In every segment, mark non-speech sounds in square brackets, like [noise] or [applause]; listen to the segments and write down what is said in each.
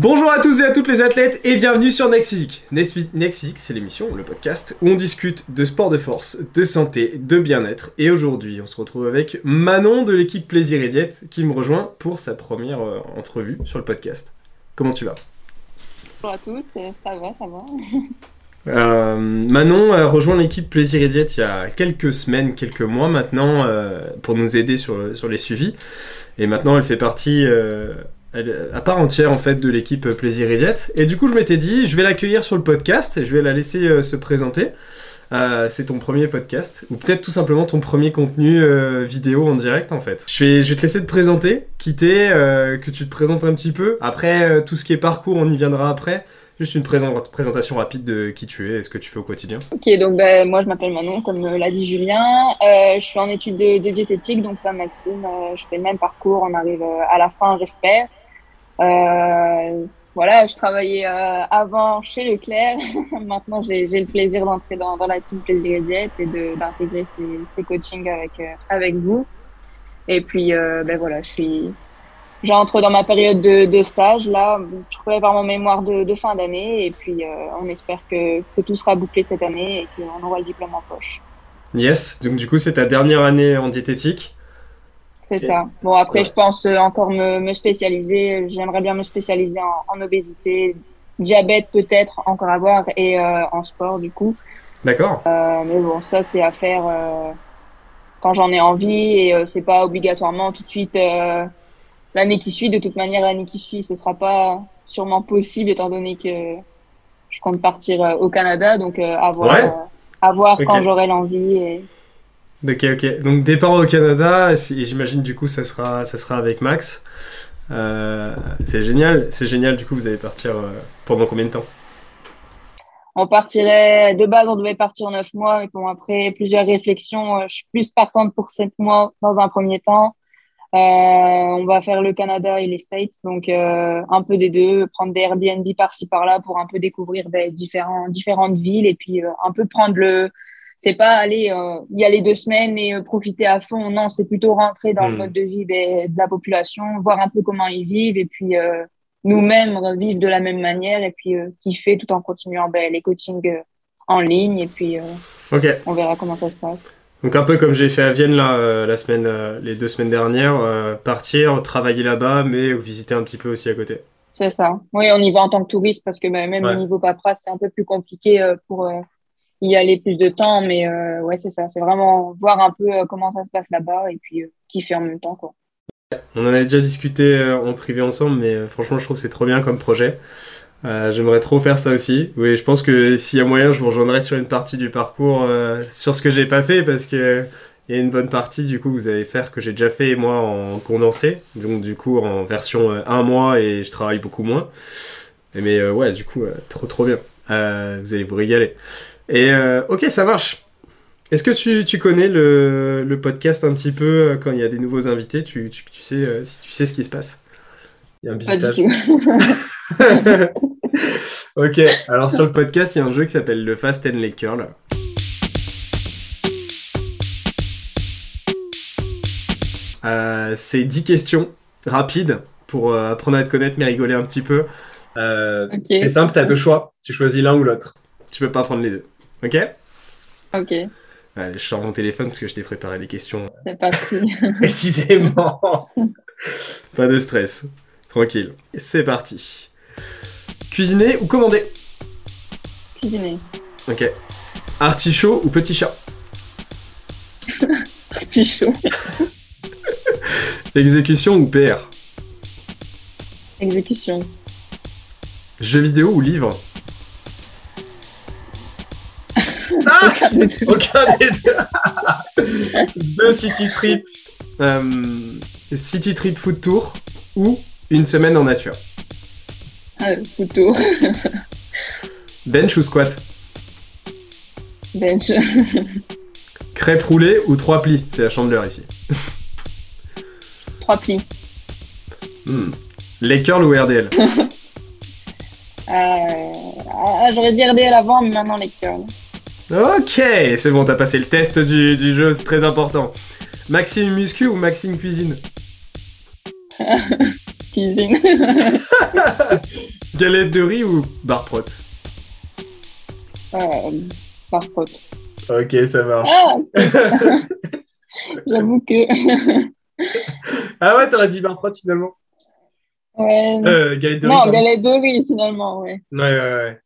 Bonjour à tous et à toutes les athlètes et bienvenue sur Next Physique. Next, Physique, c'est l'émission, le podcast, où on discute de sport de force, de santé, de bien-être. Et aujourd'hui, on se retrouve avec Manon de l'équipe Plaisir et Diète qui me rejoint pour sa première euh, entrevue sur le podcast. Comment tu vas? Bonjour à tous, ça va, ça va. Euh, Manon a rejoint l'équipe Plaisir et Diète il y a quelques semaines, quelques mois maintenant, euh, pour nous aider sur, sur les suivis. Et maintenant, elle fait partie à part entière en fait de l'équipe Plaisir et Diète. Et du coup, je m'étais dit, je vais l'accueillir sur le podcast et je vais la laisser euh, se présenter. Euh, c'est ton premier podcast, ou peut-être tout simplement ton premier contenu euh, vidéo en direct en fait. Je vais, je vais te laisser te présenter, quitter, que tu te présentes un petit peu. Après, tout ce qui est parcours, on y viendra après. Juste une présentation rapide de qui tu es et ce que tu fais au quotidien. Ok, donc ben, moi je m'appelle Manon, comme l'a dit Julien. je suis en études de, de diététique, donc comme Maxime, je fais le même parcours. On arrive à la fin, j'espère. Euh, voilà, je travaillais euh, avant chez Leclerc. [laughs] Maintenant, j'ai le plaisir d'entrer dans, dans, la team Plaisir et Diète et d'intégrer ces, ces coachings avec, euh, avec vous. Et puis, ben voilà, je suis, j'entre dans ma période de, de, stage. Là, je prépare mon mémoire de, de fin d'année et puis on espère que, que, tout sera bouclé cette année et qu'on aura le diplôme en poche. Yes, donc du coup, c'est ta dernière année en diététique. C'est ça. Bon, après, je pense euh, encore me, me spécialiser. J'aimerais bien me spécialiser en, obésité, diabète peut-être, encore à voir, et euh, en sport, du coup. D'accord. Euh, mais bon, ça, c'est à faire quand j'en ai envie, et c'est pas obligatoirement tout de suite l'année qui suit. De toute manière, l'année qui suit, ce sera pas sûrement possible, étant donné que je compte partir au Canada. Donc, à voir, à voir quand j'aurai l'envie. Et Ok, ok. Donc départ au Canada, j'imagine du coup ça sera, ça sera avec Max. Euh, c'est génial, c'est génial. Du coup, vous allez partir euh, pendant combien de temps? On partirait de base, on devait partir 9 mois, mais bon après plusieurs réflexions, euh, je suis plus partante pour 7 mois dans un premier temps. on va faire le Canada et les States, donc un peu des deux, prendre des Airbnb par-ci par-là pour un peu découvrir différentes villes et puis un peu prendre le c'est pas aller euh, y aller deux semaines et euh, profiter à fond. Non, c'est plutôt rentrer dans le hmm. mode de vie de la population, voir un peu comment ils vivent et puis euh, nous-mêmes vivre de la même manière et puis kiffer tout en continuant ben, les coachings en ligne et puis on verra comment ça se passe. Donc un peu comme j'ai fait à Vienne là, la semaine, les deux semaines dernières, partir, travailler là-bas, mais visiter un petit peu aussi à côté. C'est ça. Oui, on y va en tant que touriste parce que ben, même au niveau paperasse, c'est un peu plus compliqué pour y aller plus de temps. Mais euh, ouais, c'est ça. C'est vraiment voir un peu euh, comment ça se passe là-bas et puis euh, kiffer en même temps. Quoi. On en avait déjà discuté en privé ensemble, mais franchement, je trouve que c'est trop bien comme projet. J'aimerais trop faire ça aussi. Oui, je pense que s'il y a moyen, je vous rejoindrai sur une partie du parcours, sur ce que j'ai pas fait, parce que il y a une bonne partie du coup vous allez faire que j'ai déjà fait moi en condensé, donc du coup en version un mois et je travaille beaucoup moins. Mais ouais, du coup, trop trop bien. vous allez vous régaler. Et euh, ok, ça marche. Est-ce que tu, tu connais le, le, podcast un petit peu euh, quand il y a des nouveaux invités tu, tu, tu sais, euh, si tu sais ce qui se passe? Il y a un [laughs] ok, alors sur le podcast, il y a un jeu qui s'appelle le Fast and Lake Curl. c'est 10 questions rapides pour apprendre à te connaître mais rigoler un petit peu. C'est simple, tu as deux choix. Tu choisis l'un ou l'autre. Tu peux pas prendre les deux. Ok Ok. je sors mon téléphone parce que je t'ai préparé les questions. C'est parti. [laughs] Précisément. pas de stress. Tranquille. C'est parti. Cuisiner ou commander? Cuisiner. Ok. Artichaut ou petit chat? [laughs] Artichaut. [laughs] Exécution ou PR Exécution. Jeux vidéo ou livre? Ah Aucun des deux. [laughs] deux City Trip. Euh, City Trip Food Tour ou une semaine en nature. Ah, food Tour. Bench ou squat? Bench. Crêpe roulée ou trois plis? C'est la chandeleur ici. Trois plis. Hmm. Les curls ou RDL euh, ah, J'aurais dit RDL avant, mais maintenant les curls. Ok, c'est bon, t'as passé le test du, jeu, c'est très important. Maxime Muscu ou Maxime Cuisine [laughs] cuisine. [laughs] Galette de riz ou bar prot euh, Bar prot. Ok, ça marche. Ah [laughs] J'avoue que. ah ouais, t'aurais dit bar prot finalement Ouais. Euh, galette de riz non, galette de riz finalement, ouais. Ouais, ouais, ouais.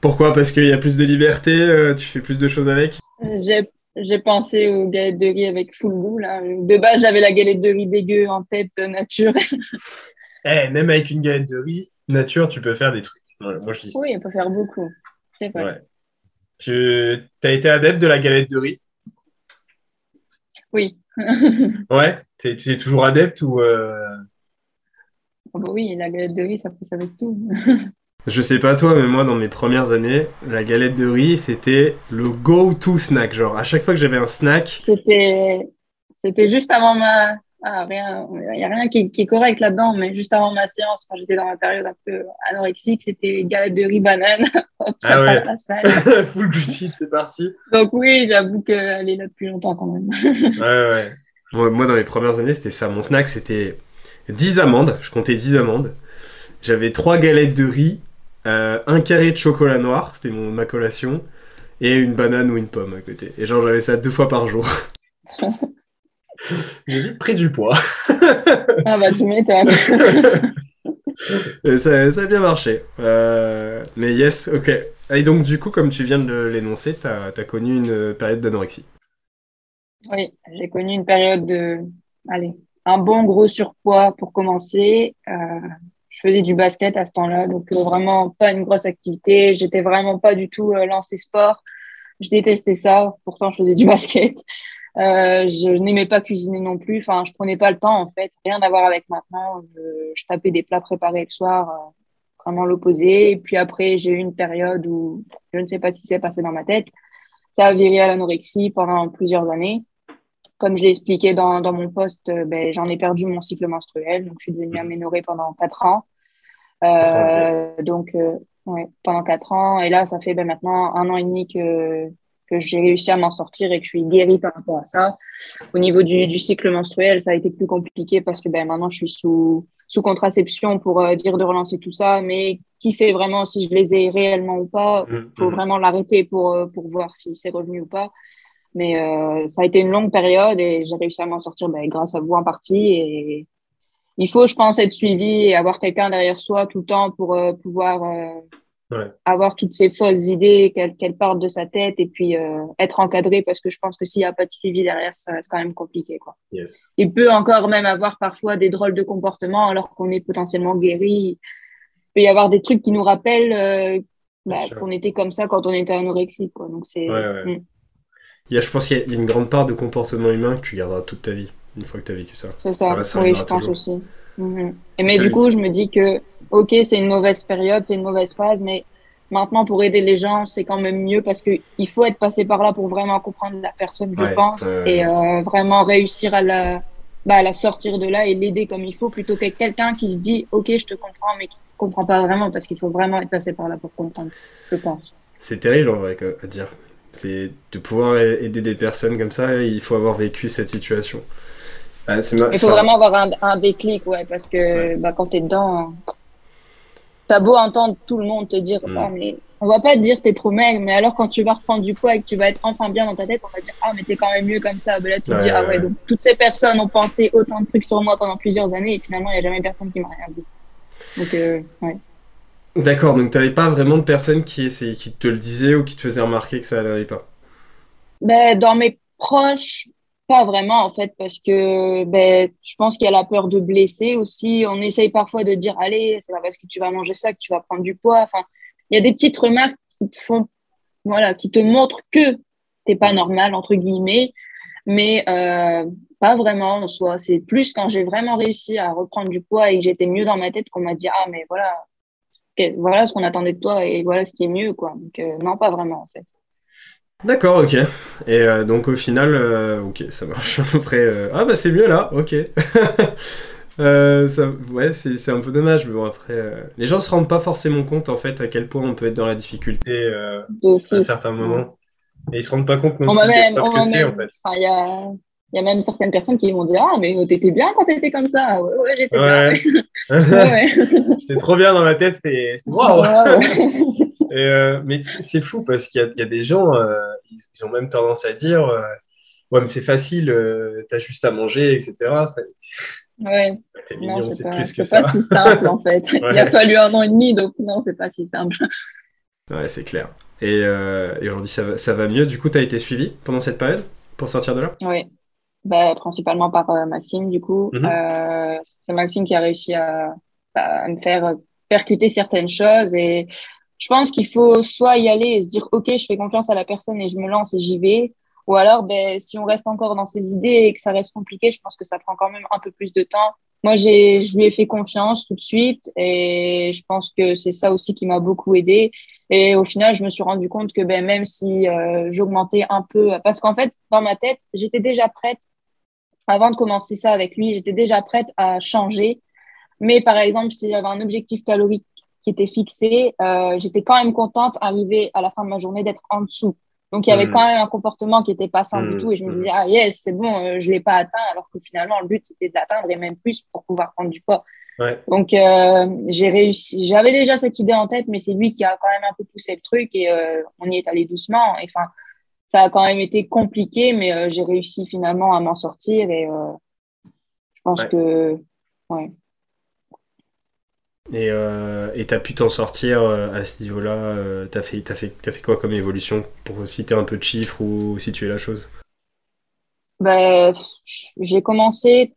Pourquoi? Parce qu'il y a plus de liberté, euh, tu fais plus de choses avec? J'ai j'ai pensé aux galettes de riz avec full goût là. De base, j'avais la galette de riz dégueu en tête euh, nature. [laughs] Eh, même avec une galette de riz, nature, tu peux faire des trucs. Moi, je dis ça. oui, on peut faire beaucoup. C'est vrai. Ouais. Tu as été adepte de la galette de riz? Oui. [laughs] Ouais? T'es- tu es toujours adepte ou euh, Ah bah oui, la galette de riz, ça passe avec tout. [laughs] Je sais pas toi, mais moi, dans mes premières années, la galette de riz, c'était le go-to snack. Genre, à chaque fois que j'avais un snack, C'était c'était juste avant ma. Ah, rien, il n'y a rien qui, qui est correct là-dedans, mais juste avant ma séance, quand j'étais dans ma période un peu anorexique, c'était galette de riz banane. [laughs] Hop, ça Ah ouais. la salle. [laughs] full glucide, c'est parti. Donc oui, j'avoue qu'elle est là depuis longtemps quand même. [laughs] Ouais, ouais. Moi, moi, dans mes premières années, c'était ça. Mon snack, c'était 10 amandes. Je comptais 10 amandes. J'avais 3 galettes de riz, euh, un carré de chocolat noir, c'était mon, ma collation, et une banane ou une pomme à côté. Et genre, j'avais ça deux fois par jour. [laughs] J'ai vite pris du poids. [laughs] Ah bah tu m'étonnes. Ça, ça a bien marché. Euh, mais yes, ok. Et donc, du coup, comme tu viens de l'énoncer, t'as as connu une période d'anorexie. Oui, j'ai connu une période de, allez, un bon gros surpoids pour commencer. Euh, je faisais du basket à ce temps-là, donc euh, vraiment pas une grosse activité. J'étais vraiment pas du tout euh, lancée sport. Je détestais ça. Pourtant, je faisais du [laughs] basket. Euh, je n'aimais pas cuisiner non plus. Enfin, je prenais pas le temps en fait. Rien à voir avec maintenant. Je, tapais des plats préparés le soir, vraiment l'opposé. Et puis après, j'ai eu une période où je ne sais pas ce qui s'est passé dans ma tête. Ça a viré à l'anorexie pendant plusieurs années comme je l'ai expliqué dans, dans mon poste, euh, ben, j'en ai perdu mon cycle menstruel, donc je suis devenue aménorrhée pendant quatre ans. Euh, donc, euh, ouais, pendant quatre ans. Et là, ça fait ben, maintenant un an et demi que, que j'ai réussi à m'en sortir et que je suis guérie par rapport à ça. Au niveau du, du cycle menstruel, ça a été plus compliqué parce que ben, maintenant, je suis sous, sous contraception pour euh, dire de relancer tout ça. Mais qui sait vraiment si je les ai réellement ou pas Il faut vraiment l'arrêter pour, euh, pour voir si c'est revenu ou pas. Mais euh, ça a été une longue période et j'ai réussi à m'en sortir ben, grâce à vous en partie. Et il faut, je pense, être suivi et avoir quelqu'un derrière soi tout le temps pour euh, pouvoir euh, Ouais. avoir toutes ces fausses idées, qu'elles qu'elles partent de sa tête et puis être encadré parce que je pense que s'il n'y a pas de suivi derrière, ça reste quand même compliqué. Quoi. Yes. Il peut encore même avoir parfois des drôles de comportements alors qu'on est potentiellement guéri. Il peut y avoir des trucs qui nous rappellent bah, qu'on était comme ça quand on était anorexique. Quoi. Donc c'est Ouais, ouais. Mm. Il y a, je pense qu'il y a une grande part de comportement humain que tu garderas toute ta vie, une fois que tu as vécu ça. C'est ça, va, ça oui, je pense toujours. aussi. Mhm. Et mais du coup, je me dis que, ok, c'est une mauvaise période, c'est une mauvaise phase, mais maintenant, pour aider les gens, c'est quand même mieux parce que il faut être passé par là pour vraiment comprendre la personne, je Ouais, pense, et euh, vraiment réussir à la, bah, à la sortir de là et l'aider comme il faut, plutôt que quelqu'un qui se dit, ok, je te comprends, mais qui comprend pas vraiment parce qu'il faut vraiment être passé par là pour comprendre, je pense. C'est terrible en vrai à dire. C'est de pouvoir aider des personnes comme ça, il faut avoir vécu cette situation. Ah, ma- Il faut ça- vraiment avoir un, un déclic, ouais, parce que bah, quand t'es dedans, t'as beau entendre tout le monde te dire, Mm. mais on va pas te dire t'es trop maigre, mais alors quand tu vas reprendre du poids et que tu vas être enfin bien dans ta tête, on va dire, ah, mais t'es quand même mieux comme ça. Ben là, tu te Ouais, dis, ah ouais, ouais, ouais. donc toutes ces personnes ont pensé autant de trucs sur moi pendant plusieurs années et finalement, il n'y a jamais personne qui m'a rien dit. Donc, euh, ouais. D'accord, donc t'avais pas vraiment de personnes qui, qui te le disaient ou qui te faisaient remarquer que ça n'allait pas? Ben, dans mes proches, pas vraiment en fait, parce que ben, je pense qu'il y a la peur de blesser aussi. On essaye parfois de dire, allez, c'est pas parce que tu vas manger ça que tu vas prendre du poids. Enfin, il y a des petites remarques qui te font, voilà, qui te montrent que t'es pas normal entre guillemets, mais euh, pas vraiment en soi. C'est plus quand j'ai vraiment réussi à reprendre du poids et que j'étais mieux dans ma tête qu'on m'a dit, ah mais voilà, voilà ce qu'on attendait de toi et voilà ce qui est mieux quoi. Donc euh, non, pas vraiment en fait. D'accord, ok. Et euh, donc au final, euh, ok, ça marche. Après, euh, ah bah c'est mieux là, ok. [laughs] Ça, ouais, c'est c'est un peu dommage, mais bon après, les gens se rendent pas forcément compte en fait à quel point on peut être dans la difficulté à certains moments. Et ils se rendent pas compte non On plus même, épreuves on que m'a c'est même, en fait. enfin, il y a, il y a même certaines personnes qui vont dire Ah, mais t'étais bien quand t'étais comme ça. Ouais, ouais, j'étais bien. [laughs] j'étais trop bien dans ma tête, c'est waouh! [laughs] euh, mais c'est fou parce qu'il y, y, a des gens, euh, ils ont même tendance à dire euh, Ouais, mais c'est facile, euh, t'as juste à manger, etc. Ouais. Non, c'est pas, pas si simple en fait. [laughs] Il a fallu un an et demi, donc non, c'est pas si simple. Ouais, c'est clair. Et, et aujourd'hui, ça va, ça va mieux. Du coup, tu as été suivi pendant cette période pour sortir de là? Oui, bah, principalement par euh, Maxime, du coup. Mhm. Euh, c'est Maxime qui a réussi à, à, me faire percuter certaines choses. Et je pense qu'il faut soit y aller et se dire, OK, je fais confiance à la personne et je me lance et j'y vais. Ou alors, ben, si on reste encore dans ses idées et que ça reste compliqué, je pense que ça prend quand même un peu plus de temps. Moi, j'ai, je lui ai fait confiance tout de suite et je pense que c'est ça aussi qui m'a beaucoup aidé. Et au final, je me suis rendu compte que ben, même si euh, j'augmentais un peu, parce qu'en fait, dans ma tête, j'étais déjà prête, avant de commencer ça avec lui, j'étais déjà prête à changer. Mais par exemple, si j'avais un objectif calorique qui était fixé, euh, j'étais quand même contente d'arriver à la fin de ma journée d'être en dessous. Donc il y avait hmm. quand même un comportement qui était pas sain du hmm. tout et je me disais ah yes c'est bon euh, je l'ai pas atteint alors que finalement le but c'était de l'atteindre et même plus pour pouvoir prendre du poids. Donc, euh, j'ai réussi. J'avais déjà cette idée en tête, mais c'est lui qui a quand même un peu poussé le truc et euh, on y est allé doucement. Enfin, ça a quand même été compliqué, mais j'ai réussi finalement à m'en sortir et je pense que. Ouais. Et tu as pu t'en sortir à ce niveau-là Tu as, fait, as, fait, as fait quoi comme évolution pour citer un peu de chiffres ou situer la chose? Ben, J'ai commencé,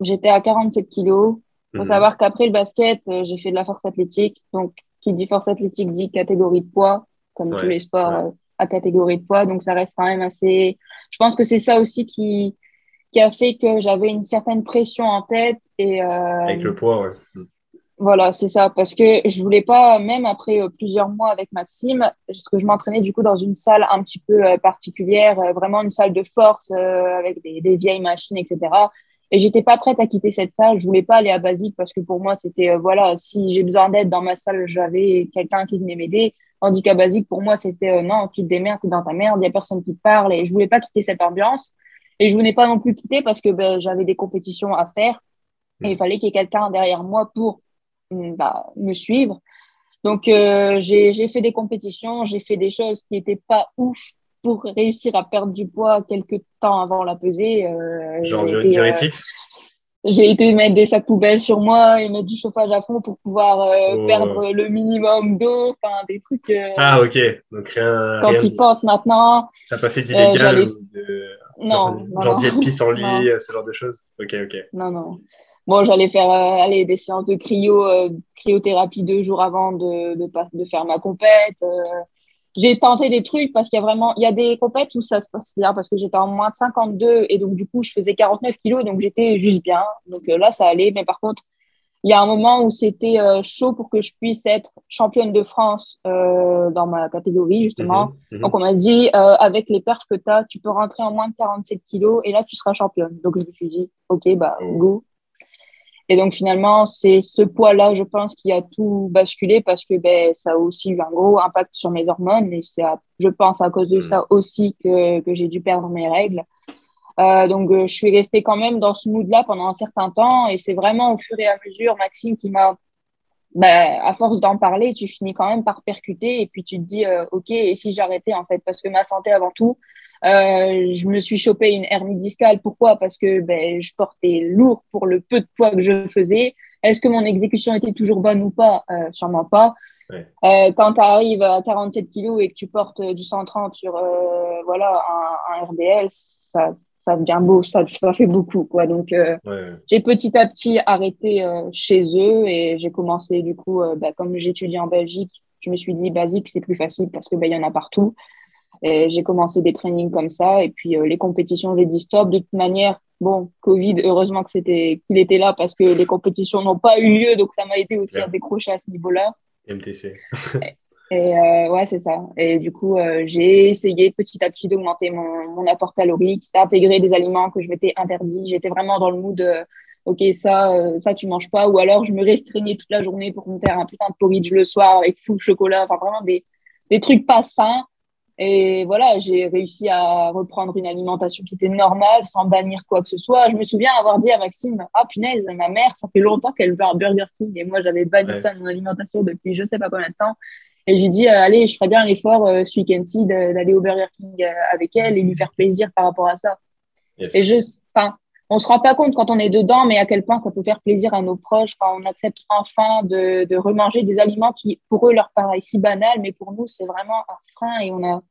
j'étais à 47 kilos. Il faut mhm. savoir qu'après le basket, euh, j'ai fait de la force athlétique. Donc, qui dit force athlétique dit catégorie de poids, comme tous les sports euh, à catégorie de poids. Donc, ça reste quand même assez. Je pense que c'est ça aussi qui, qui a fait que j'avais une certaine pression en tête. Et, euh, Avec le poids, ouais. Voilà, c'est ça. Parce que je voulais pas, même après plusieurs mois avec Maxime, parce que je m'entraînais du coup dans une salle un petit peu particulière, vraiment une salle de force avec des, des, vieilles machines, etc. Et j'étais pas prête à quitter cette salle. Je voulais pas aller à Basique parce que pour moi, c'était, euh, voilà, si j'ai besoin d'aide dans ma salle, j'avais quelqu'un qui venait m'aider. Tandis qu'à Basique, pour moi, c'était, euh, non, tu te démerdes, t'es dans ta merde, il y a personne qui te parle. Et je voulais pas quitter cette ambiance. Et je voulais pas non plus quitter parce que ben, j'avais des compétitions à faire. Et il fallait qu'il y ait quelqu'un derrière moi pour mm, bah, me suivre. Donc, euh, j'ai fait des compétitions, j'ai fait des choses qui n'étaient pas ouf pour réussir à perdre du poids quelques temps avant la pesée. Euh, Genre du, euh, J'ai été mettre des sacs poubelles sur moi et mettre du chauffage à fond pour pouvoir euh, oh. perdre le minimum d'eau, enfin des trucs. ah ok, donc rien. Quand tu penses maintenant. T'as pas fait d'illégal de... Non, genre, d'y être pisse en lit, ce genre de choses? Ok ok. Non non. Bon, j'allais faire aller des séances de cryo, cryothérapie deux jours avant de, de, de faire ma compète j'ai tenté des trucs parce qu'il y a vraiment, il y a des compètes où ça se passe bien parce que j'étais en moins de 52 et donc du coup je faisais 49 kilos donc j'étais juste bien. Donc euh, là ça allait, mais par contre il y a un moment où c'était euh, chaud pour que je puisse être championne de France euh, dans ma catégorie justement. Mhm, mhm. Donc on m'a dit avec les perfs que tu as, tu peux rentrer en moins de 47 kilos et là tu seras championne. Donc je me suis dit ok bah oh. go. Et donc finalement, c'est ce poids-là, je pense, qui a tout basculé parce que ben, ça a aussi eu un gros impact sur mes hormones et c'est, je pense, à cause de mm. ça aussi que, que j'ai dû perdre mes règles. Euh, donc euh, je suis restée quand même dans ce mood-là pendant un certain temps et c'est vraiment au fur et à mesure, Maxime, qui m'a, ben, à force d'en parler, tu finis quand même par percuter et puis tu te dis, euh, ok, et si j'arrêtais en fait, parce que ma santé avant tout, euh, je me suis chopé une hernie discale. Pourquoi? Parce que ben, je portais lourd pour le peu de poids que je faisais. Est-ce que mon exécution était toujours bonne ou pas? Euh, Sûrement pas. Euh, quand tu arrives à 47 kilos et que tu portes du 130 sur euh, voilà, un, un, RDL, ça, ça devient beau, ça, ça fait beaucoup. Quoi. Donc, euh, j'ai petit à petit arrêté chez eux et j'ai commencé, du coup, bah, comme j'étudie en Belgique, je me suis dit, basique, c'est plus facile parce qu'il ben, y en a partout. J'ai commencé des trainings comme ça et puis euh, les compétitions, j'ai dit stop. De toute manière, bon, Covid, heureusement que c'était qu'il était là parce que les compétitions n'ont pas eu lieu, donc ça m'a aidé aussi à décrocher à ce niveau-là. MTC. et euh, ouais, c'est ça. Et du coup, euh, j'ai essayé petit à petit d'augmenter mon, mon, apport calorique, d'intégrer des aliments que je m'étais interdit. J'étais vraiment dans le mood ok, ça, ça tu manges pas, ou alors je me restreignais toute la journée pour me faire un putain de porridge le soir avec full chocolat, enfin vraiment des, des trucs pas sains Et voilà, j'ai réussi à reprendre une alimentation qui était normale, sans bannir quoi que ce soit. Je me souviens avoir dit à Maxime, ah punaise, ma mère, ça fait longtemps qu'elle veut un Burger King. Et moi, j'avais banni ça de mon alimentation depuis je sais pas combien de temps. Et j'ai dit, euh, allez, je ferais bien l'effort euh, ce week-end-ci d'aller au Burger King euh, avec elle et lui faire plaisir par rapport à ça. Et je, enfin, on se rend pas compte quand on est dedans, mais à quel point ça peut faire plaisir à nos proches quand on accepte enfin de, de remanger des aliments qui, pour eux, leur paraissent si banals, mais pour nous, c'est vraiment un frein et on a,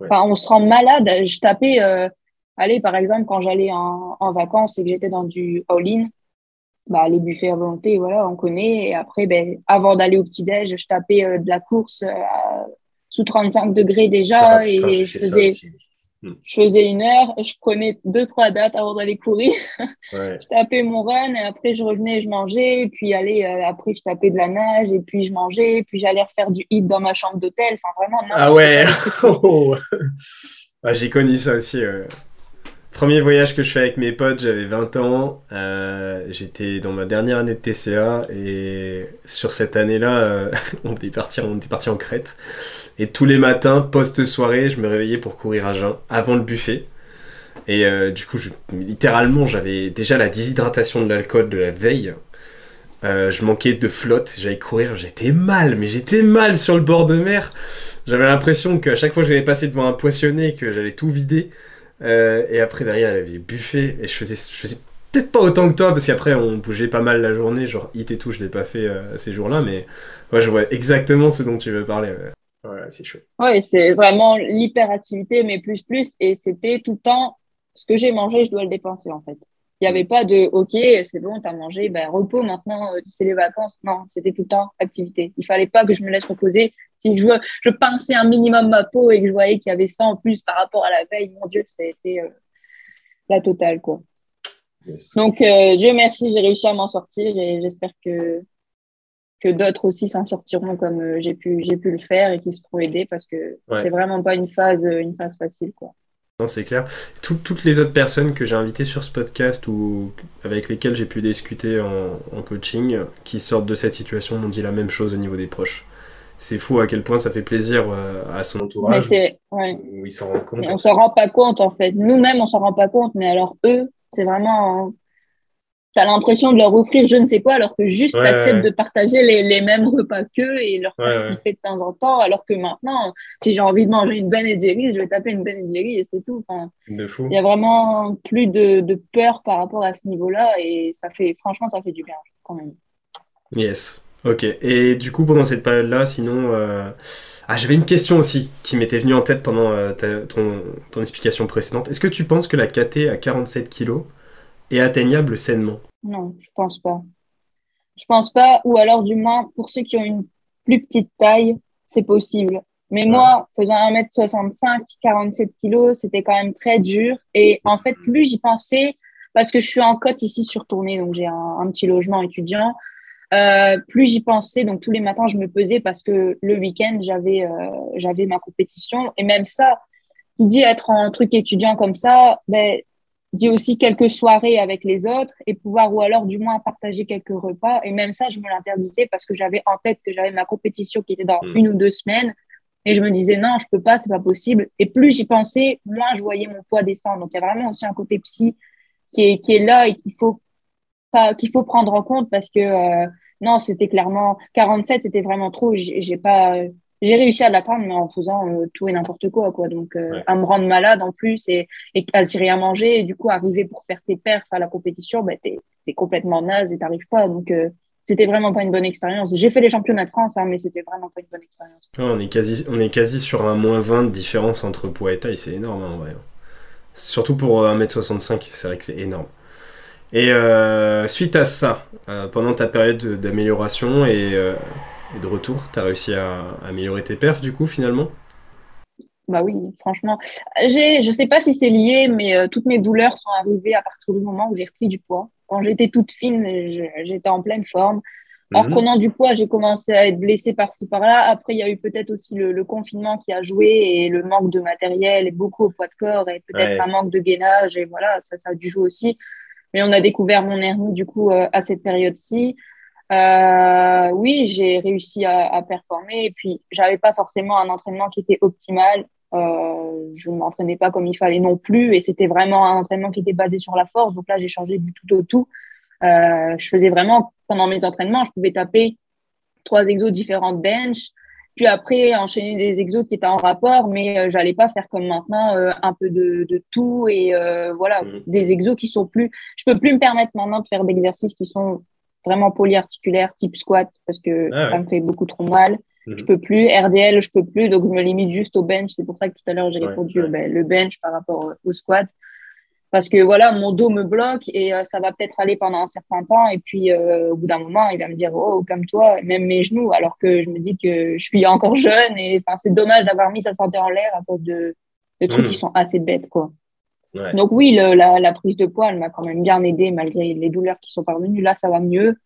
enfin, on se rend malade. Je tapais, euh, allez, par exemple, quand j'allais en, en vacances et que j'étais dans du all-in, bah, les buffets à volonté, voilà, on connaît. Et après, ben, avant d'aller au petit-déj, je tapais euh, de la course euh, sous 35 degrés déjà ah, et je faisais. Je faisais une heure, je prenais deux, trois dates avant d'aller courir. [laughs] je tapais mon run et après je revenais, je mangeais. Et puis allez, euh, après je tapais de la nage et puis je mangeais. Et puis j'allais refaire du hit dans ma chambre d'hôtel. Enfin, vraiment. Ah ouais! Oh. [laughs] J'ai connu ça aussi. Premier voyage que je fais avec mes potes, j'avais 20 ans. Euh, j'étais dans ma dernière année de TCA et sur cette année-là, euh, [laughs] on, était parti, en Crète. Et tous les matins, post-soirée, je me réveillais pour courir à jeun avant le buffet. Et euh, du coup, littéralement, j'avais déjà la déshydratation de l'alcool de la veille. je manquais de flotte, j'allais courir, j'étais mal, mais j'étais mal sur le bord de mer. J'avais l'impression qu'à chaque fois que j'allais passer devant un poissonnet, que j'allais tout vider. Euh, et après, derrière, elle avait buffet. Et je faisais, je faisais peut-être pas autant que toi, parce qu'après, on bougeait pas mal la journée. Genre, hit et tout, je l'ai pas fait euh, ces jours-là. Mais ouais, je vois exactement ce dont tu veux parler. Ouais, c'est chaud. Ouais, c'est vraiment l'hyperactivité, mais plus, plus. Et c'était tout le temps, ce que j'ai mangé, je dois le dépenser, en fait. Il n'y avait pas de OK, c'est bon, tu as mangé, ben, repos maintenant, euh, c'est les vacances. Non, c'était tout le temps activité. Il fallait pas que je me laisse reposer. Si je, je pinçais un minimum ma peau et que je voyais qu'il y avait ça en plus par rapport à la veille, mon Dieu, c'était euh, la totale. quoi. Donc, euh, Dieu merci, j'ai réussi à m'en sortir et j'espère que, que d'autres aussi s'en sortiront comme j'ai pu, pu le faire et qu'ils se seront aidés parce que c'est vraiment pas une phase, une phase facile. quoi. Non, c'est clair. toutes les autres personnes que j'ai invitées sur ce podcast ou avec lesquelles j'ai pu discuter en, coaching qui sortent de cette situation m'ont dit la même chose au niveau des proches. C'est fou à quel point ça fait plaisir euh, à son entourage. Mais ouais. où ils s'en rendent compte. on s'en rend pas compte en fait. Nous-mêmes, on s'en rend pas compte, mais alors eux, c'est vraiment tu as l'impression de leur offrir je ne sais quoi, alors que juste tu acceptes de partager les, les, mêmes repas qu'eux et leur faire kiffer de temps en temps, alors que maintenant, si j'ai envie de manger une Ben Jerry's, je vais taper une Ben Jerry's et c'est tout. Enfin, il y a vraiment plus de, de, peur par rapport à ce niveau-là et ça fait, franchement, ça fait du bien quand même. Yes, ok. Et du coup, pendant cette période-là, sinon. Euh... Ah, j'avais une question aussi qui m'était venue en tête pendant euh, ton, ton, explication précédente. Est-ce que tu penses que la KT à 47 kilos est atteignable sainement Non, je pense pas. Je pense pas, ou alors du moins pour ceux qui ont une plus petite taille, c'est possible. Mais moi, faisant 1m65, 47 kg, c'était quand même très dur. Et en fait, plus j'y pensais, parce que je suis en côte ici sur tournée, donc j'ai un, petit logement étudiant, euh, plus j'y pensais, donc tous les matins, je me pesais parce que le week-end, j'avais euh, j'avais ma compétition. Et même ça, qui dit être en truc étudiant comme ça, ben, dit aussi quelques soirées avec les autres et pouvoir ou alors du moins partager quelques repas. Et même ça, je me l'interdisais parce que j'avais en tête que j'avais ma compétition qui était dans hmm. une ou deux semaines. Et je me disais, non, je peux pas, c'est pas possible. Et plus j'y pensais, moins je voyais mon poids descendre. Donc, il y a vraiment aussi un côté psy qui est, qui est là et qu'il faut pas, qu'il faut prendre en compte parce que, euh, non, c'était clairement, 47, c'était vraiment trop. J'ai pas, j'ai réussi à l'atteindre, mais en faisant euh, tout et n'importe quoi, quoi. Donc, euh, à me rendre malade en plus et, et quasi rien manger. Et du coup, arriver pour faire tes perfs à la compétition, bah, t'es es complètement naze et t'arrives pas. Donc, euh, c'était vraiment pas une bonne expérience. J'ai fait les championnats de France, hein, mais c'était vraiment pas une bonne expérience. on, est quasi, on est quasi sur un moins 20 de différence entre poids et taille. C'est énorme, hein, en vrai. Surtout pour 1m65, c'est vrai que c'est énorme. Et suite à ça, pendant ta période d'amélioration et et de retour, tu as réussi à, améliorer tes perfs du coup finalement? Bah oui, franchement. Je ne sais pas si c'est lié, mais euh, toutes mes douleurs sont arrivées à partir du moment où j'ai repris du poids. Quand j'étais toute fine, j'étais en pleine forme. En mhm. prenant du poids, j'ai commencé à être blessée par-ci par-là. Après, il y a eu peut-être aussi le, confinement qui a joué et le manque de matériel et beaucoup au poids de corps et peut-être un manque de gainage. Et voilà, ça, ça a dû jouer aussi. Mais on a découvert mon hernie du coup euh, à cette période-ci. Euh, oui, j'ai réussi à, à, performer et puis j'avais pas forcément un entraînement qui était optimal Euh, je ne m'entraînais pas comme il fallait non plus et c'était vraiment un entraînement qui était basé sur la force. Donc là, j'ai changé du tout au tout. Euh, je faisais vraiment, pendant mes entraînements, je pouvais taper trois exos différents de bench, puis après enchaîner des exos qui étaient en rapport, mais j'allais pas faire comme maintenant un peu de, de tout et voilà, Mhm. des exos qui sont plus. Je peux plus me permettre maintenant de faire d'exercices qui sont vraiment polyarticulaires, type squat, parce que Ah ouais. ça me fait beaucoup trop mal. Mhm. Je peux plus, RDL, je peux plus, donc je me limite juste au bench. C'est pour ça que tout à l'heure j'ai Ouais, répondu ouais. ben, le bench par rapport au squat. Parce que voilà, mon dos me bloque et euh, ça va peut-être aller pendant un certain temps. Et puis euh, au bout d'un moment, il va me dire Oh, comme toi, même mes genoux, alors que je me dis que je suis encore jeune. Et c'est dommage d'avoir mis sa santé en l'air à cause de, de trucs Mhm. qui sont assez bêtes. quoi. Ouais. Donc oui, le- la, la prise de poids, elle m'a quand même bien aidé malgré les douleurs qui sont parvenues. Là, ça va mieux.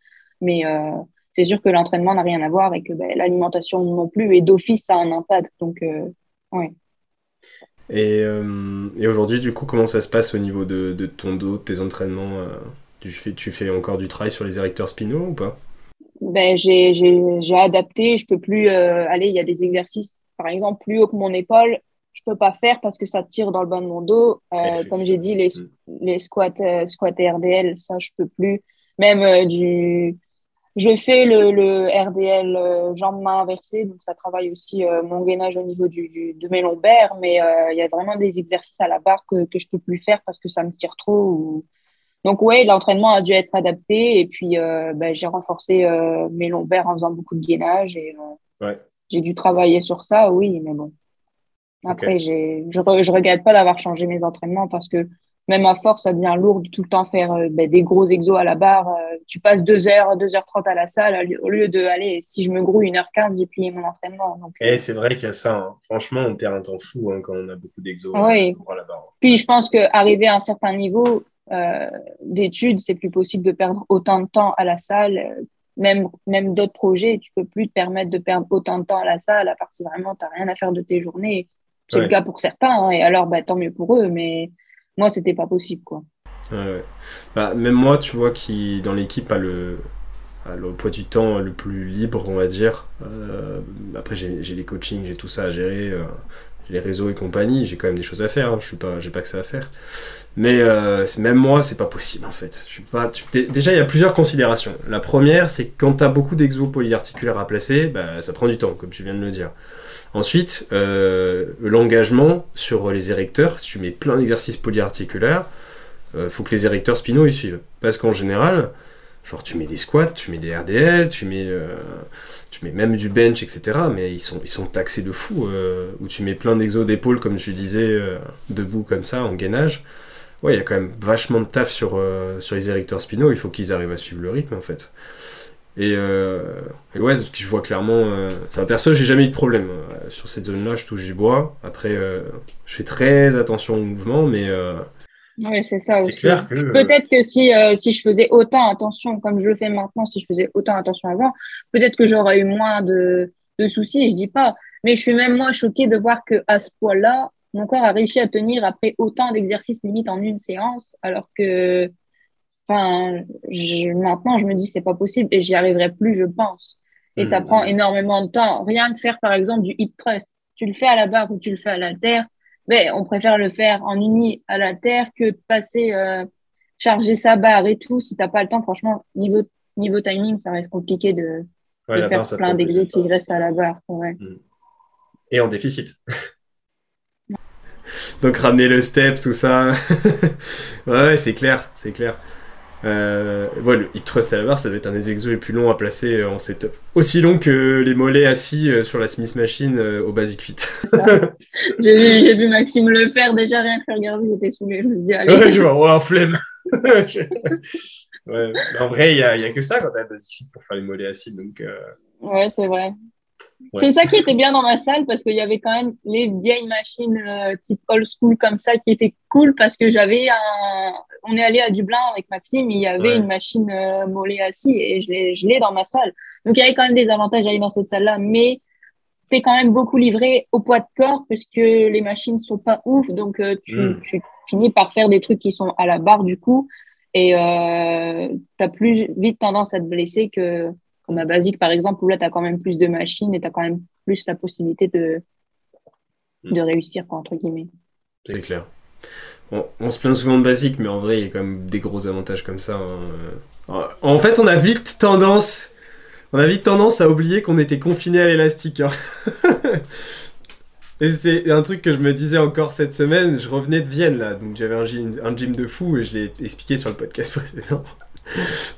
Mais euh, c'est sûr que l'entraînement n'a rien à voir et que ben, l'alimentation non plus. Et d'office, ça a un impact. Donc, euh, ouais. Et, euh, et aujourd'hui, du coup, comment ça se passe au niveau de, de ton dos, de tes entraînements euh, tu, fais, tu fais encore du travail sur les érecteurs spinaux ou pas? Ben, j'ai, adapté. Je peux plus euh, aller. Il y a des exercices, par exemple, plus haut que mon épaule. Je peux pas faire parce que ça tire dans le bas de mon dos. Euh, comme j'ai dit, les, les squats, euh, squats et RDL, ça, je peux plus. Même euh, du. Je fais le, le RDL jambes-mains inversées, donc ça travaille aussi mon gainage au niveau du, du, de mes lombaires, mais il y a vraiment des exercices à la barre que, que je peux plus faire parce que ça me tire trop. Ou... Donc ouais, l'entraînement a dû être adapté et puis ben, j'ai renforcé mes lombaires en faisant beaucoup de gainage et Ouais. j'ai dû travailler sur ça, oui, mais bon. Après, Ok. j'ai, je, je regrette pas d'avoir changé mes entraînements parce que même à force, ça devient lourd de tout le temps faire euh, ben, des gros exos à la barre. Euh, tu passes 2 heures, 2h30 à la salle au lieu- de, aller, si je me grouille 1h15, j'ai plié mon entraînement. Donc, Et c'est vrai qu'il y a ça. hein. Franchement, on perd un temps fou hein, quand on a beaucoup d'exos. Oui. euh, pour la barre. Puis je pense qu'arriver à un certain niveau euh, d'études, c'est plus possible de perdre autant de temps à la salle. Euh, Même, même d'autres projets, tu peux plus te permettre de perdre autant de temps à la salle à part si vraiment tu n'as rien à faire de tes journées. C'est Ouais. le cas pour certains, hein, et alors bah, tant mieux pour eux, mais moi, c'était pas possible. quoi. Ouais, ouais. Bah, même moi, tu vois, qui dans l'équipe a le, a le poids du temps le plus libre, on va dire. Euh, après, j'ai j'ai les coachings, j'ai tout ça à gérer, euh, les réseaux et compagnie. J'ai quand même des choses à faire. hein. Je suis pas, j'ai pas que ça à faire. Mais euh, même moi, c'est pas possible en fait. Je suis pas. tu- dé- déjà, il y a plusieurs considérations. La première, c'est que quand tu as beaucoup d'exos polyarticulaires à placer, bah, ça prend du temps, comme tu viens de le dire. Ensuite, euh, l'engagement sur les érecteurs, si tu mets plein d'exercices polyarticulaires, euh, faut que les érecteurs spinaux ils suivent. Parce qu'en général, genre tu mets des squats, tu mets des RDL, tu mets, euh, tu mets même du bench, etc. Mais ils sont, ils sont taxés de fou. Où tu mets plein d'exos d'épaule, comme tu disais, debout comme ça, en gainage. Ouais, il y a quand même vachement de taf sur, euh, sur les érecteurs spinaux. Il faut qu'ils arrivent à suivre le rythme en fait. Et, euh, et ouais, ce que je vois clairement. euh, Enfin, perso, j'ai jamais eu de problème euh, sur cette zone-là. Je touche du bois. Après, euh, je fais très attention au mouvement, mais euh, Oui, c'est ça aussi. Peut-être que si, euh, si je faisais autant attention, comme je le fais maintenant, si je faisais autant attention avant, peut-être que j'aurais eu moins de, de soucis, je dis pas. Mais je suis même moins choquée de voir que à ce poids-là, mon corps a réussi à tenir après autant d'exercices limite en une séance, alors que, enfin, je, maintenant, je me dis c'est pas possible et j'y arriverai plus, je pense. Et ça Mhm. prend énormément de temps. Rien que faire, par exemple, du hip thrust. Tu le fais à la barre ou tu le fais à l'haltère. Mais on préfère le faire en uni à l'haltère que de passer, euh, charger sa barre et tout. Si t'as pas le temps, franchement, niveau, niveau timing, ça reste compliqué de, Ouais, de la faire barre, plein d'exos qui restent à la barre. Ouais. Et en déficit. [laughs] Donc ramener le step, tout ça. [laughs] ouais, ouais, c'est clair, c'est clair. Euh, ouais, le hip thrust à la barre, ça doit être un des exos les plus longs à placer euh, en setup. Aussi long que les mollets assis euh, sur la Smith Machine euh, au Basic Fit. [laughs] J'ai vu, j'ai vu Maxime le faire déjà, rien que regarder, j'étais saoulée. Je me suis dit, allez. ouais, je vois, ouais, en flemme. [laughs] Ouais. En vrai, il n'y a, a que ça quand t'as Basic Fit pour faire les mollets assis. Donc, euh, Ouais, c'est vrai. Ouais. C'est ça qui était bien dans ma salle parce qu'il y avait quand même les vieilles machines euh, type old school comme ça qui étaient cool parce que j'avais un. On est allé à Dublin avec Maxime, il y avait Ouais. une machine euh, mollet assis et je l'ai, je l'ai dans ma salle. Donc il y avait quand même des avantages à aller dans cette salle-là, mais t'es quand même beaucoup livré au poids de corps parce que les machines sont pas ouf, donc euh, tu, Mm. tu finis par faire des trucs qui sont à la barre du coup et euh, t'as plus vite tendance à te blesser que à basique par exemple où là tu as quand même plus de machines et tu as quand même plus la possibilité de mm. de réussir, quoi, entre guillemets. C'est clair. On, se plaint souvent de basique, mais en vrai, il y a quand même des gros avantages comme ça. Hein. En fait, on a vite tendance, on a vite tendance à oublier qu'on était confiné à l'élastique. Hein. [laughs] Et c'est un truc que je me disais encore cette semaine. Je revenais de Vienne là, donc j'avais un gym, un gym de fou et je l'ai expliqué sur le podcast [laughs] précédent.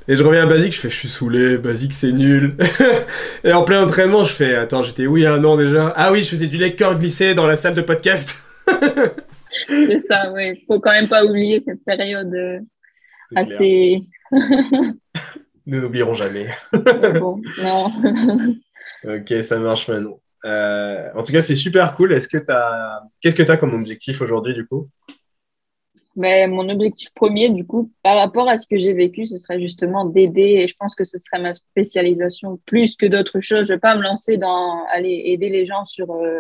Et je reviens à Basique, je fais je suis saoulé, Basique c'est nul. [laughs] et en plein entraînement, je fais attends, j'étais oui un an déjà. Ah oui, je faisais du curl glissé dans la salle de podcast. [laughs] c'est ça, oui. Faut quand même pas oublier cette période euh, assez. [laughs] Nous n'oublierons jamais. bon, non. ok, ça marche maintenant. Euh, en tout cas, c'est super cool. Est-ce que tu as... Qu'est-ce que tu as comme objectif aujourd'hui, du coup? Mais mon objectif premier, du coup, par rapport à ce que j'ai vécu, ce serait justement d'aider et je pense que ce serait ma spécialisation plus que d'autres choses. Je ne vais pas me lancer dans aller aider les gens sur euh,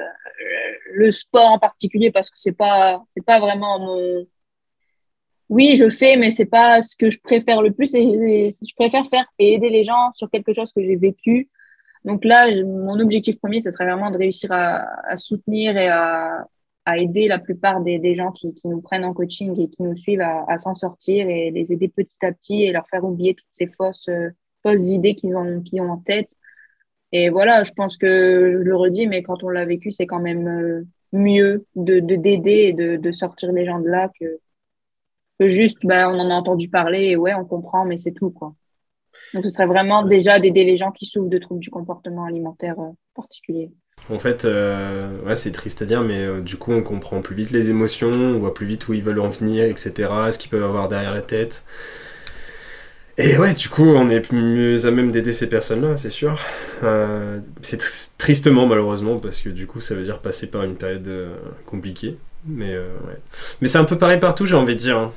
le sport en particulier parce que c'est pas pas vraiment mon oui, je fais, mais c'est pas ce que je préfère le plus. Et, je préfère faire et aider les gens sur quelque chose que j'ai vécu. Donc là, mon objectif premier, ce serait vraiment de réussir à soutenir et à, à aider la plupart des, gens qui, nous prennent en coaching et qui nous suivent à, s'en sortir et les aider petit à petit et leur faire oublier toutes ces fausses, euh, idées qu'ils ont, qu'ils ont en tête. Et voilà, je pense que je le redis, mais quand on l'a vécu, c'est quand même euh, mieux de d'aider et de, sortir les gens de là que, que juste, bah, on en a entendu parler et ouais, on comprend, mais c'est tout, quoi. Donc, ce serait vraiment déjà d'aider les gens qui souffrent de troubles du comportement alimentaire euh, particulier. En fait, euh, ouais, c'est triste à dire, mais euh, du coup, on comprend plus vite les émotions, on voit plus vite où ils veulent en venir, etc., ce qu'ils peuvent avoir derrière la tête. Et ouais, du coup, on est mieux à même d'aider ces personnes-là, c'est sûr. Euh, c'est tristement, malheureusement, parce que du coup, ça veut dire passer par une période compliquée. Mais ouais. Mais c'est un peu pareil partout, j'ai envie de dire. Hein.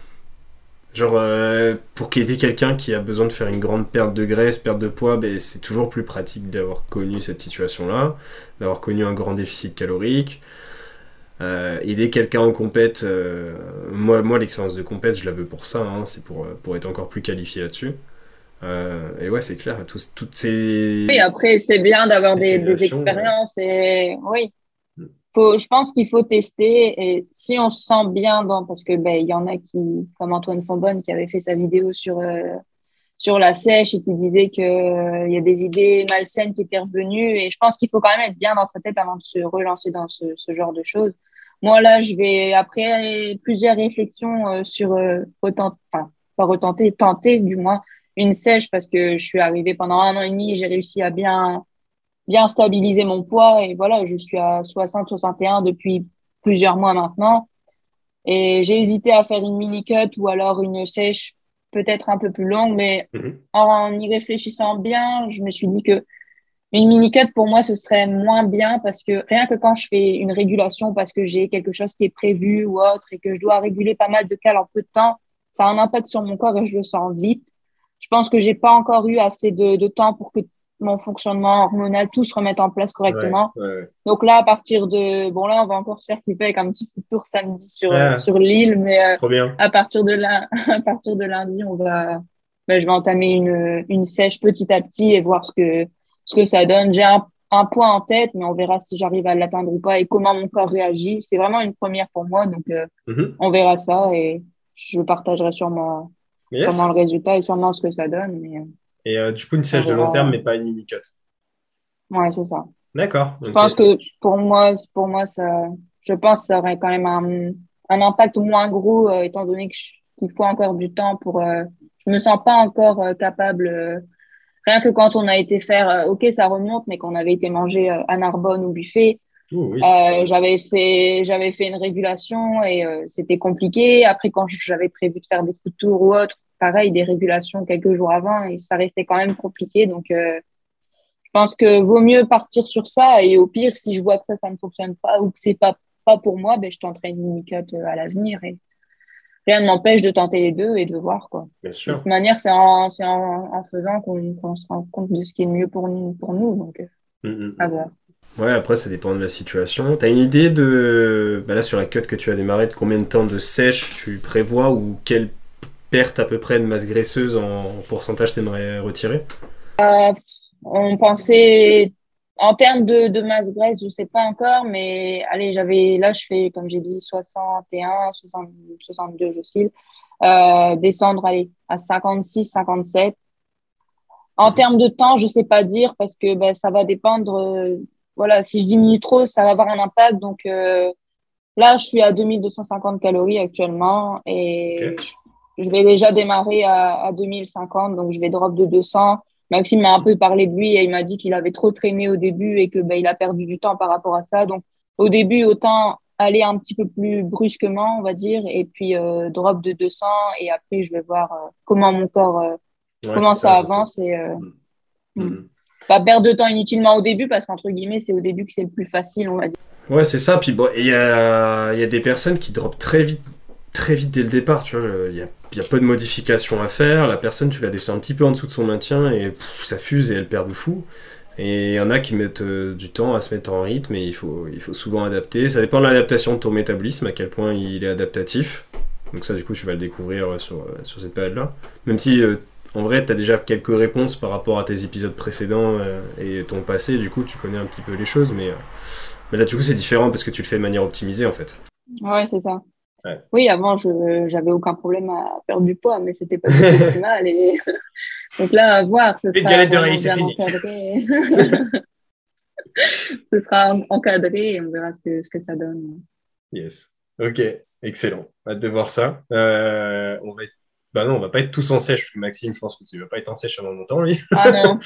Genre, euh, pour aider quelqu'un qui a besoin de faire une grande perte de graisse, perte de poids, ben, c'est toujours plus pratique d'avoir connu cette situation-là, d'avoir connu un grand déficit calorique. Euh, aider quelqu'un en compète, euh, moi, moi l'expérience de compète, je la veux pour ça, hein, c'est pour, pour être encore plus qualifié là-dessus. et ouais, c'est clair, toutes ces. Oui, après, c'est bien d'avoir des, des, expériences et oui je pense qu'il faut tester et si on se sent bien dans, parce que ben il y en a qui, comme Antoine Fonbonne qui avait fait sa vidéo sur euh, sur la sèche et qui disait que euh, il y a des idées malsaines qui étaient revenues et je pense qu'il faut quand même être bien dans sa tête avant de se relancer dans ce, ce genre de choses. Moi là, je vais après plusieurs réflexions euh, sur retenter, enfin pas retenter, tenter du moins une sèche parce que je suis arrivée pendant un an et demi, j'ai réussi à bien bien stabiliser mon poids et voilà, je suis à 60-61 depuis plusieurs mois maintenant. Et j'ai hésité à faire une mini cut ou alors une sèche peut-être un peu plus longue, mais mhm. en y réfléchissant bien, je me suis dit que une mini cut pour moi ce serait moins bien parce que rien que quand je fais une régulation parce que j'ai quelque chose qui est prévu ou autre et que je dois réguler pas mal de cales en peu de temps, ça a un impact sur mon corps et je le sens vite. Je pense que j'ai pas encore eu assez de, de temps pour que mon fonctionnement hormonal, tout se remettre en place correctement. Donc là, à partir de, bon là, on va encore se faire kiffer avec un petit tour samedi sur, sur l'île, mais euh, à partir de là, [laughs] à partir de lundi, on va, ben, je vais entamer une, une sèche petit à petit et voir ce que, ce que ça donne. J'ai un, un point en tête, mais on verra si j'arrive à l'atteindre ou pas et comment mon corps réagit. C'est vraiment une première pour moi, donc euh, mm-hmm. on verra ça et je partagerai sûrement comment le résultat et sûrement ce que ça donne. Mais, euh, et euh, du coup, une sèche de long terme, mais pas une mini-cut. Ouais, c'est ça. D'accord. Je pense que pour moi, pour moi ça, je pense que ça aurait quand même un, un impact moins gros, euh, étant donné qu'il faut encore du temps pour. Euh, je me sens pas encore capable. rien que quand on a été faire, ok, ça remonte, mais qu'on avait été manger à Narbonne au buffet, j'avais fait j'avais fait une régulation et c'était compliqué. Après, quand j'avais prévu de faire des foot tours ou autre, pareil, des régulations quelques jours avant et ça restait quand même compliqué. Donc, euh, je pense que vaut mieux partir sur ça et au pire, si je vois que ça, ça ne fonctionne pas ou que c'est pas, pas pour moi, ben, je tenterai une mini-cut euh, à l'avenir et rien ne m'empêche de tenter les deux et de voir, quoi. Bien sûr. De toute manière, c'est en, en, faisant qu'on se rend compte de ce qui est mieux pour nous, pour nous donc, euh, mm, mm. à voir. Ouais, après, ça dépend de la situation. T'as une idée de, bah là, sur la cut que tu as démarré, de combien de temps de sèche tu prévois ou quel perte à peu près de masse graisseuse en pourcentage t'aimerais retirer euh, On pensait En termes de, de masse graisse, je sais pas encore, mais allez, j'avais là, je fais, comme j'ai dit, 61, 60, 62, je Euh, descendre allez, à 56, 57. En termes de temps, je sais pas dire parce que ben, ça va dépendre. Euh, voilà, si je diminue trop, ça va avoir un impact. Donc euh, là, je suis à 2250 calories actuellement et je vais déjà démarrer à, à 2050. Donc je vais drop de 200 Maxime m'a un peu parlé de lui et il m'a dit qu'il avait trop traîné au début et que ben, il a perdu du temps par rapport à ça. Donc au début, autant aller un petit peu plus brusquement, on va dire, et puis euh, drop de 200 et après je vais voir euh, comment mon corps, euh, comment ça, avance et mm. Mm. Mm. pas perdre de temps inutilement au début parce qu'entre guillemets c'est au début que c'est le plus facile, on va dire. Ouais, c'est ça. Puis bon, il y a, y a des personnes qui drop très vite très vite dès le départ, tu vois, il y a, y a, peu de modifications à faire, la personne tu la descends un petit peu en dessous de son maintien et ça fuse et elle perd de fou. Et il y en a qui mettent euh, du temps à se mettre en rythme et il faut, il faut souvent adapter. Ça dépend de l'adaptation de ton métabolisme, à quel point il est adaptatif. Donc ça du coup tu vas le découvrir euh, sur, euh, sur cette période-là. Même si en vrai tu as déjà quelques réponses par rapport à tes épisodes précédents et ton passé, du coup tu connais un petit peu les choses, mais, mais là du coup c'est différent parce que tu le fais de manière optimisée en fait. Ouais c'est ça. Oui, avant, je j'avais aucun problème à perdre du poids, mais c'était pas du [laughs] mal. Et... [laughs] Donc là, à voir, ce sera de riz, bien encadré. [laughs] ce sera encadré et on verra ce que, ce que ça donne. Yes. Ok, excellent. Hâte de voir ça. Euh, on va être bah non, on va pas être tous en sèche. Maxime, je pense que tu vas pas être en sèche avant longtemps, lui. Ah non.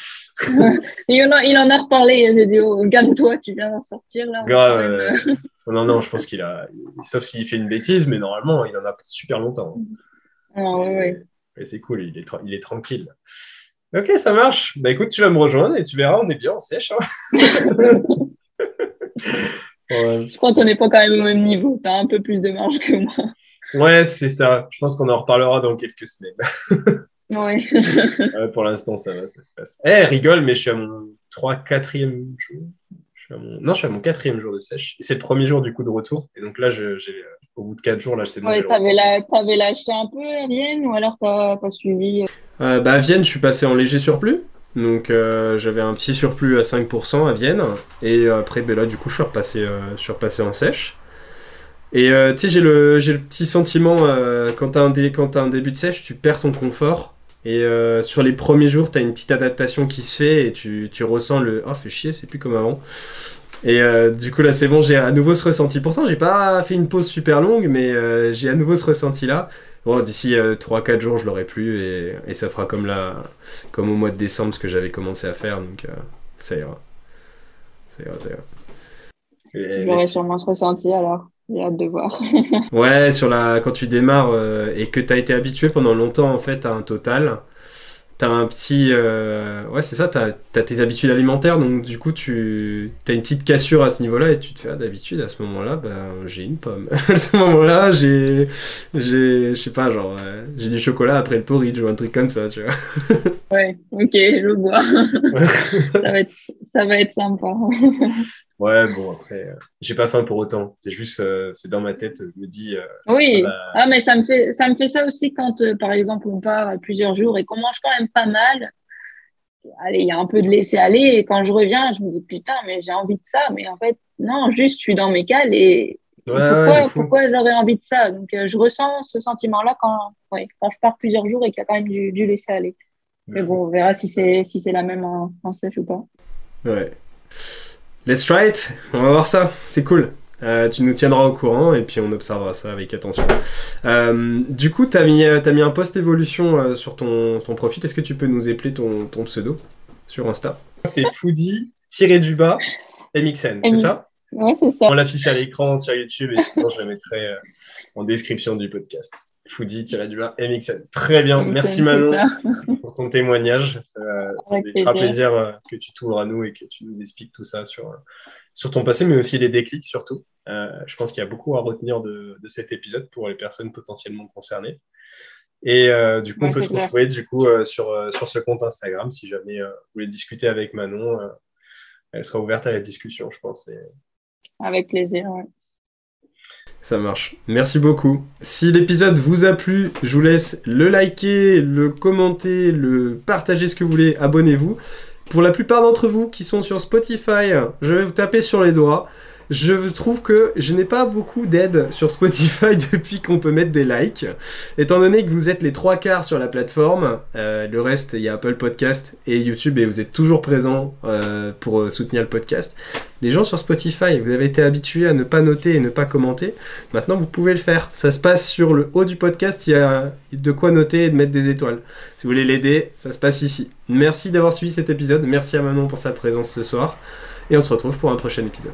il, en a, il en a reparlé. J'ai dit, oh, toi tu viens d'en sortir là. Grave. Non, non, je pense qu'il a. Sauf s'il fait une bêtise, mais normalement, il en a super longtemps. Ah ouais, ouais. c'est cool, il est, il est tranquille. Ok, ça marche. Bah écoute, tu vas me rejoindre et tu verras, on est bien en sèche. Hein. [laughs] Je crois qu'on n'est pas quand même au même niveau. Tu as un peu plus de marge que moi. Ouais, c'est ça. Je pense qu'on en reparlera dans quelques semaines. [laughs] ouais. pour l'instant, ça va, ça se passe. Eh, rigole, mais je suis à mon 3 4e jour. Non, je suis à mon quatrième jour de sèche. Et c'est le premier jour du coup de retour. Et donc là, j'ai, au bout de quatre jours, là, c'est bon. Ouais, t'avais, la, t'avais lâché un peu à Vienne ou alors t'as, as suivi euh? Euh, bah, À Vienne, je suis passé en léger surplus. Donc euh, j'avais un petit surplus à 5% à Vienne. Et après, ben là, du coup, je suis repassé, je suis repassé en sèche. Et euh, tu sais, j'ai le, j'ai le petit sentiment, euh, quand t'as un, as un début de sèche, tu perds ton confort. Et euh, sur les premiers jours, t'as une petite adaptation qui se fait et tu, tu ressens le oh, fait chier, c'est plus comme avant. Et du coup, là, c'est bon, j'ai à nouveau ce ressenti. Pour ça, j'ai pas fait une pause super longue, mais j'ai à nouveau ce ressenti là. Bon, d'ici 3-4 jours, je l'aurai plus et, et, ça fera comme là, comme au mois de décembre, ce que j'avais commencé à faire. Donc, ça ira. Ça ira, ça ira. J'aurai sûrement ce ressenti alors. J'ai hâte de voir. [laughs] ouais, sur la, quand tu démarres euh, et que tu as été habitué pendant longtemps en fait à un total, tu as un petit. Euh, ouais, c'est ça, tu as, tes habitudes alimentaires, donc du coup, tu as une petite cassure à ce niveau-là et tu te fais, ah, d'habitude, à ce moment-là, bah, j'ai une pomme. [laughs] à ce moment-là, j'ai. Je sais pas, genre, euh, j'ai du chocolat après le porridge ou un truc comme ça, tu vois. ouais, ok, je vois. [laughs] ça, va être, ça va être sympa. Ouais, bon, après, euh, j'ai pas faim pour autant. C'est juste, euh, c'est dans ma tête, je me dis. Euh, oui, ah, bah, ah, mais ça me, fait, ça me fait ça aussi quand, par exemple, on part plusieurs jours et qu'on mange quand même pas mal. Allez, il y a un peu de laisser aller et quand je reviens, je me dis putain, mais j'ai envie de ça. Mais en fait, non, juste, je suis dans mes cales et. pourquoi, pourquoi j'aurais envie de ça? Donc, je ressens ce sentiment-là quand, quand je pars plusieurs jours et qu'il y a quand même du, du laisser aller. Mais bon, on verra si c'est si la même en, en sèche ou pas. Ouais. Let's try it. On va voir ça. C'est cool. Euh, tu nous tiendras au courant et puis on observera ça avec attention. Euh, du coup, tu as mis, as mis un post évolution euh, sur ton, ton profil. Est-ce que tu peux nous épeler ton, ton pseudo sur Insta? C'est foodie-du-bas MXN, c'est ça? Ouais, c'est ça. On l'affiche à l'écran sur YouTube et sinon je la mettrai en description du podcast. Foodie-du-bas MXN. Très bien. Merci Manon [laughs] pour ton témoignage. Ça, ça fera plaisir euh, que tu t'ouvres à nous et que tu nous expliques tout ça sur, sur ton passé, mais aussi les déclics surtout. Euh, je pense qu'il y a beaucoup à retenir de, de, cet épisode pour les personnes potentiellement concernées. Et euh, du coup, on peut te retrouver du coup, sur, sur ce compte Instagram si jamais vous voulez discuter avec Manon. elle sera ouverte à la discussion, je pense. Avec plaisir, ouais. Ça marche. Merci beaucoup. Si l'épisode vous a plu, je vous laisse le liker, le commenter, le partager ce que vous voulez. Abonnez-vous. Pour la plupart d'entre vous qui sont sur Spotify, je vais vous taper sur les doigts je trouve que je n'ai pas beaucoup d'aide sur Spotify [laughs] depuis qu'on peut mettre des likes. Étant donné que vous êtes les trois quarts sur la plateforme, euh, le reste, il y a Apple Podcast et YouTube et vous êtes toujours présents euh, pour euh, soutenir le podcast. Les gens sur Spotify, vous avez été habitués à ne pas noter et ne pas commenter. Maintenant, vous pouvez le faire. Ça se passe sur le haut du podcast, il y a de quoi noter et de mettre des étoiles. Si vous voulez l'aider, ça se passe ici. Merci d'avoir suivi cet épisode. Merci à Manon pour sa présence ce soir. Et on se retrouve pour un prochain épisode.